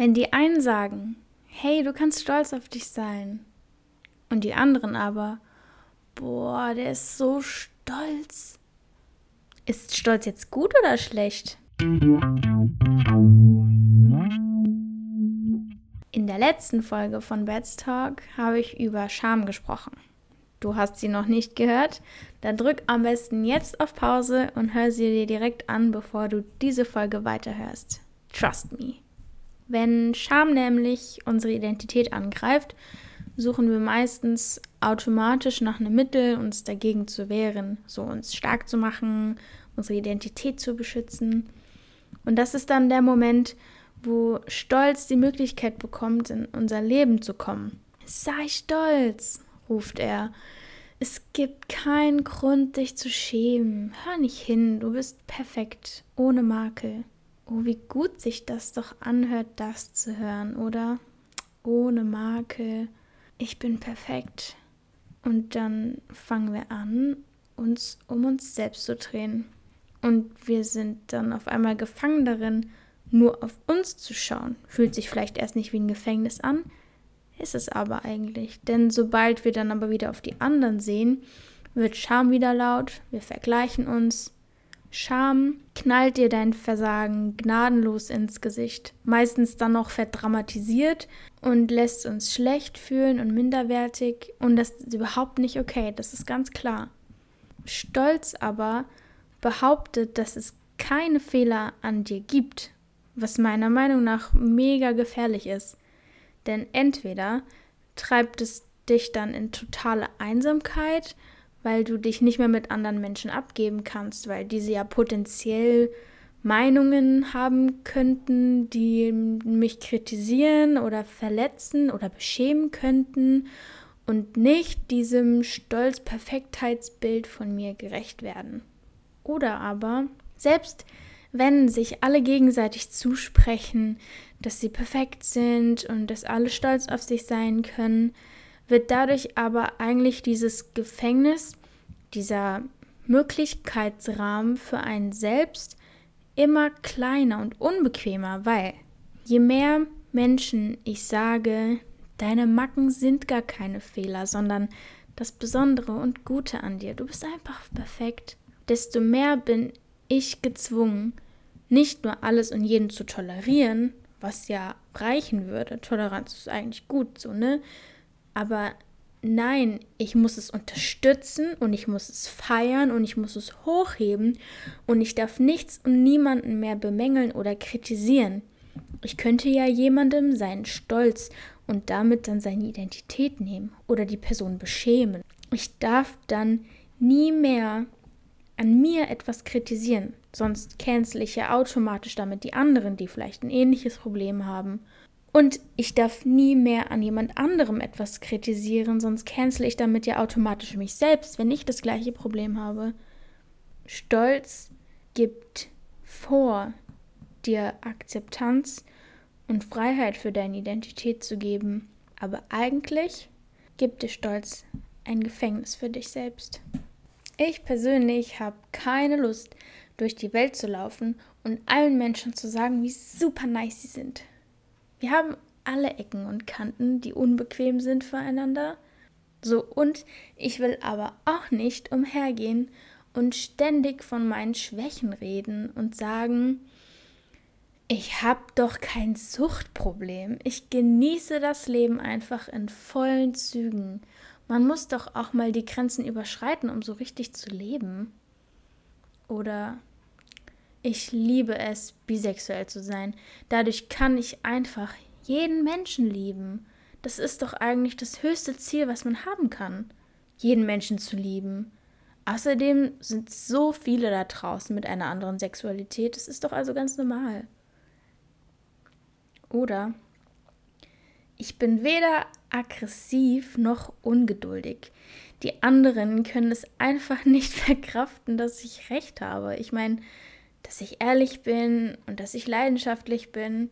Wenn die einen sagen, hey, du kannst stolz auf dich sein, und die anderen aber, boah, der ist so stolz. Ist Stolz jetzt gut oder schlecht? In der letzten Folge von Bats Talk habe ich über Scham gesprochen. Du hast sie noch nicht gehört? Dann drück am besten jetzt auf Pause und hör sie dir direkt an, bevor du diese Folge weiterhörst. Trust me. Wenn Scham nämlich unsere Identität angreift, suchen wir meistens automatisch nach einem Mittel, uns dagegen zu wehren, so uns stark zu machen, unsere Identität zu beschützen. Und das ist dann der Moment, wo Stolz die Möglichkeit bekommt, in unser Leben zu kommen. Sei stolz, ruft er. Es gibt keinen Grund, dich zu schämen. Hör nicht hin, du bist perfekt, ohne Makel. Oh, wie gut sich das doch anhört, das zu hören, oder? Ohne Makel. Ich bin perfekt. Und dann fangen wir an, uns um uns selbst zu drehen. Und wir sind dann auf einmal gefangen darin, nur auf uns zu schauen. Fühlt sich vielleicht erst nicht wie ein Gefängnis an, ist es aber eigentlich. Denn sobald wir dann aber wieder auf die anderen sehen, wird Scham wieder laut, wir vergleichen uns, Scham knallt dir dein Versagen gnadenlos ins Gesicht, meistens dann noch verdramatisiert und lässt uns schlecht fühlen und minderwertig und das ist überhaupt nicht okay, das ist ganz klar. Stolz aber behauptet, dass es keine Fehler an dir gibt, was meiner Meinung nach mega gefährlich ist. Denn entweder treibt es dich dann in totale Einsamkeit weil du dich nicht mehr mit anderen Menschen abgeben kannst, weil diese ja potenziell Meinungen haben könnten, die mich kritisieren oder verletzen oder beschämen könnten und nicht diesem Stolz-Perfektheitsbild von mir gerecht werden. Oder aber, selbst wenn sich alle gegenseitig zusprechen, dass sie perfekt sind und dass alle stolz auf sich sein können, wird dadurch aber eigentlich dieses Gefängnis, dieser Möglichkeitsrahmen für einen selbst immer kleiner und unbequemer, weil je mehr Menschen ich sage, deine Macken sind gar keine Fehler, sondern das Besondere und Gute an dir, du bist einfach perfekt, desto mehr bin ich gezwungen, nicht nur alles und jeden zu tolerieren, was ja reichen würde. Toleranz ist eigentlich gut so, ne? Aber nein, ich muss es unterstützen und ich muss es feiern und ich muss es hochheben und ich darf nichts und niemanden mehr bemängeln oder kritisieren. Ich könnte ja jemandem seinen Stolz und damit dann seine Identität nehmen oder die Person beschämen. Ich darf dann nie mehr an mir etwas kritisieren, sonst cancel ich ja automatisch damit die anderen, die vielleicht ein ähnliches Problem haben und ich darf nie mehr an jemand anderem etwas kritisieren, sonst cancel ich damit ja automatisch mich selbst, wenn ich das gleiche Problem habe. Stolz gibt vor, dir Akzeptanz und Freiheit für deine Identität zu geben. Aber eigentlich gibt dir Stolz ein Gefängnis für dich selbst. Ich persönlich habe keine Lust, durch die Welt zu laufen und allen Menschen zu sagen, wie super nice sie sind. Wir haben alle Ecken und Kanten, die unbequem sind füreinander. So, und ich will aber auch nicht umhergehen und ständig von meinen Schwächen reden und sagen, ich habe doch kein Suchtproblem. Ich genieße das Leben einfach in vollen Zügen. Man muss doch auch mal die Grenzen überschreiten, um so richtig zu leben. Oder ich liebe es, bisexuell zu sein. Dadurch kann ich einfach jeden Menschen lieben. Das ist doch eigentlich das höchste Ziel, was man haben kann. Jeden Menschen zu lieben. Außerdem sind so viele da draußen mit einer anderen Sexualität. Das ist doch also ganz normal. Oder ich bin weder aggressiv noch ungeduldig. Die anderen können es einfach nicht verkraften, dass ich recht habe. Ich meine, dass ich ehrlich bin und dass ich leidenschaftlich bin.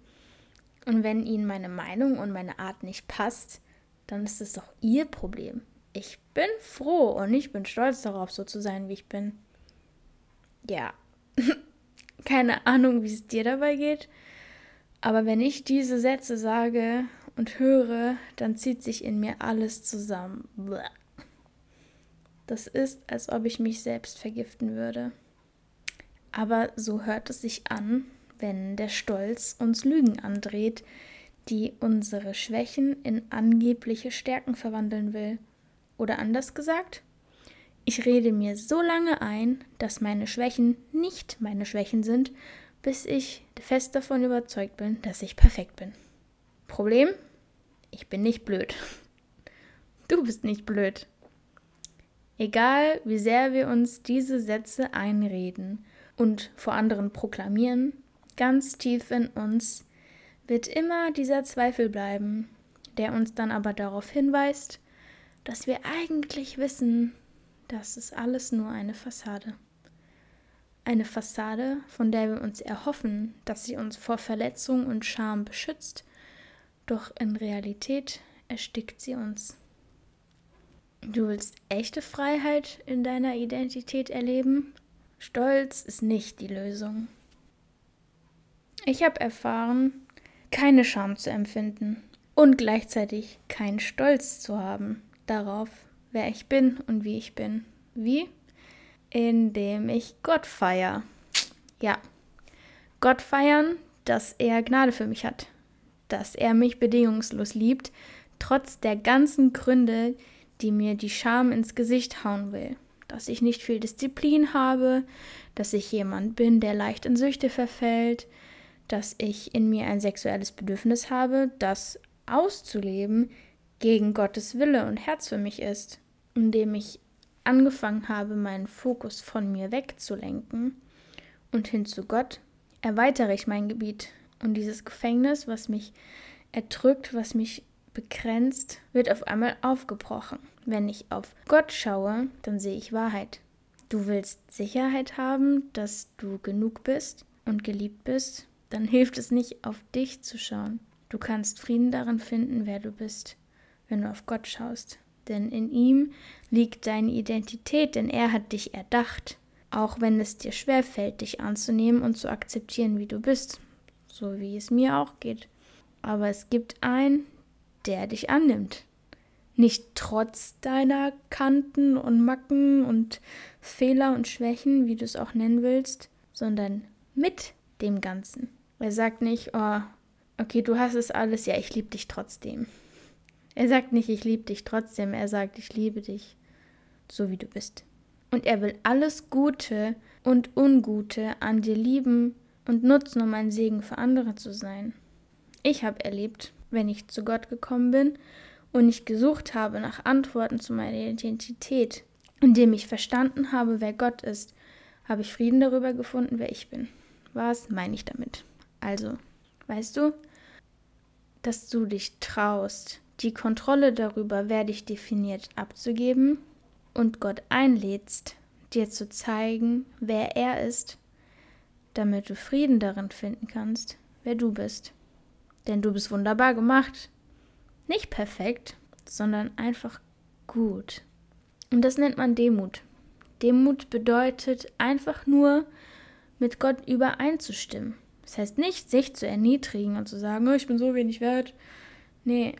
Und wenn ihnen meine Meinung und meine Art nicht passt, dann ist es doch ihr Problem. Ich bin froh und ich bin stolz darauf, so zu sein, wie ich bin. Ja, keine Ahnung, wie es dir dabei geht, Aber wenn ich diese Sätze sage und höre, dann zieht sich in mir alles zusammen. Das ist, als ob ich mich selbst vergiften würde. Aber so hört es sich an, wenn der Stolz uns Lügen andreht, die unsere Schwächen in angebliche Stärken verwandeln will. Oder anders gesagt, ich rede mir so lange ein, dass meine Schwächen nicht meine Schwächen sind, bis ich fest davon überzeugt bin, dass ich perfekt bin. Problem? Ich bin nicht blöd. Du bist nicht blöd. Egal, wie sehr wir uns diese Sätze einreden und vor anderen proklamieren, ganz tief in uns wird immer dieser Zweifel bleiben, der uns dann aber darauf hinweist, dass wir eigentlich wissen, das ist alles nur eine Fassade. Eine Fassade, von der wir uns erhoffen, dass sie uns vor Verletzung und Scham beschützt, doch in Realität erstickt sie uns. Du willst echte Freiheit in deiner Identität erleben? Stolz ist nicht die Lösung. Ich habe erfahren, keine Scham zu empfinden und gleichzeitig keinen Stolz zu haben darauf, wer ich bin und wie ich bin. Wie? Indem ich Gott feiere. Ja, Gott feiern, dass er Gnade für mich hat, dass er mich bedingungslos liebt, trotz der ganzen Gründe, die mir die Scham ins Gesicht hauen will. Dass ich nicht viel Disziplin habe, dass ich jemand bin, der leicht in Süchte verfällt, dass ich in mir ein sexuelles Bedürfnis habe, das auszuleben gegen Gottes Wille und Herz für mich ist, indem ich angefangen habe, meinen Fokus von mir wegzulenken und hin zu Gott, erweitere ich mein Gebiet und dieses Gefängnis, was mich erdrückt, was mich begrenzt, wird auf einmal aufgebrochen. Wenn ich auf Gott schaue, dann sehe ich Wahrheit. Du willst Sicherheit haben, dass du genug bist und geliebt bist, dann hilft es nicht, auf dich zu schauen. Du kannst Frieden darin finden, wer du bist, wenn du auf Gott schaust. Denn in ihm liegt deine Identität, denn er hat dich erdacht. Auch wenn es dir schwerfällt, dich anzunehmen und zu akzeptieren, wie du bist, so wie es mir auch geht. Aber es gibt einen, der dich annimmt. Nicht trotz deiner Kanten und Macken und Fehler und Schwächen, wie du es auch nennen willst, sondern mit dem Ganzen. Er sagt nicht, oh, okay, du hast es alles, ja, ich liebe dich trotzdem. Er sagt nicht, ich liebe dich trotzdem, er sagt, ich liebe dich, so wie du bist. Und er will alles Gute und Ungute an dir lieben und nutzen, um ein Segen für andere zu sein. Ich habe erlebt, wenn ich zu Gott gekommen bin und ich gesucht habe nach Antworten zu meiner Identität, indem ich verstanden habe, wer Gott ist, habe ich Frieden darüber gefunden, wer ich bin. Was meine ich damit? Also, weißt du, dass du dich traust, die Kontrolle darüber, wer dich definiert, abzugeben und Gott einlädst, dir zu zeigen, wer er ist, damit du Frieden darin finden kannst, wer du bist. Denn du bist wunderbar gemacht. Nicht perfekt, sondern einfach gut. Und das nennt man Demut. Demut bedeutet einfach nur, mit Gott übereinzustimmen. Das heißt nicht, sich zu erniedrigen und zu sagen, oh, ich bin so wenig wert. Nee,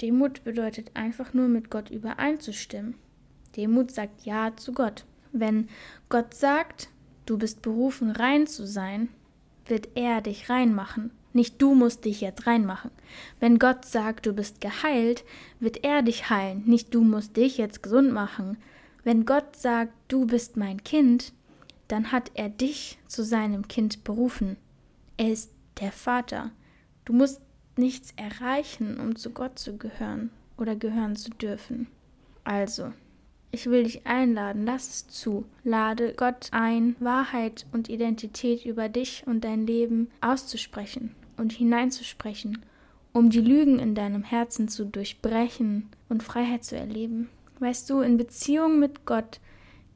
Demut bedeutet einfach nur, mit Gott übereinzustimmen. Demut sagt Ja zu Gott. Wenn Gott sagt, du bist berufen, rein zu sein, wird er dich reinmachen. Nicht du musst dich jetzt reinmachen. Wenn Gott sagt, du bist geheilt, wird er dich heilen. Nicht du musst dich jetzt gesund machen. Wenn Gott sagt, du bist mein Kind, dann hat er dich zu seinem Kind berufen. Er ist der Vater. Du musst nichts erreichen, um zu Gott zu gehören oder gehören zu dürfen. Also, ich will dich einladen, lass es zu. Lade Gott ein, Wahrheit und Identität über dich und dein Leben auszusprechen und hineinzusprechen, um die Lügen in deinem Herzen zu durchbrechen und Freiheit zu erleben. Weißt du, in Beziehung mit Gott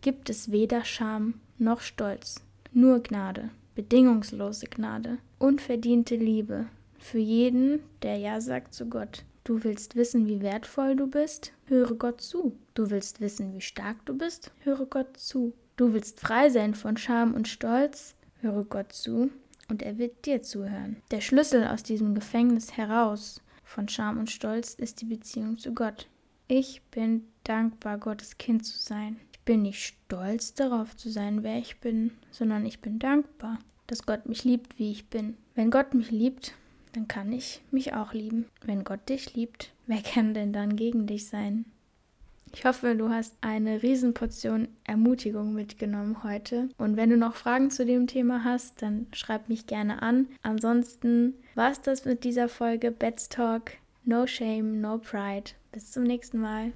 gibt es weder Scham noch Stolz, nur Gnade, bedingungslose Gnade, unverdiente Liebe für jeden, der Ja sagt zu Gott. Du willst wissen, wie wertvoll du bist? Höre Gott zu. Du willst wissen, wie stark du bist? Höre Gott zu. Du willst frei sein von Scham und Stolz? Höre Gott zu. Und er wird dir zuhören. Der Schlüssel aus diesem Gefängnis heraus von Scham und Stolz ist die Beziehung zu Gott. Ich bin dankbar, Gottes Kind zu sein. Ich bin nicht stolz darauf zu sein, wer ich bin, sondern ich bin dankbar, dass Gott mich liebt, wie ich bin. Wenn Gott mich liebt, dann kann ich mich auch lieben. Wenn Gott dich liebt, wer kann denn dann gegen dich sein? Ich hoffe, du hast eine Riesenportion Ermutigung mitgenommen heute. Und wenn du noch Fragen zu dem Thema hast, dann schreib mich gerne an. Ansonsten war es das mit dieser Folge Bets Talk. No shame, no pride. Bis zum nächsten Mal.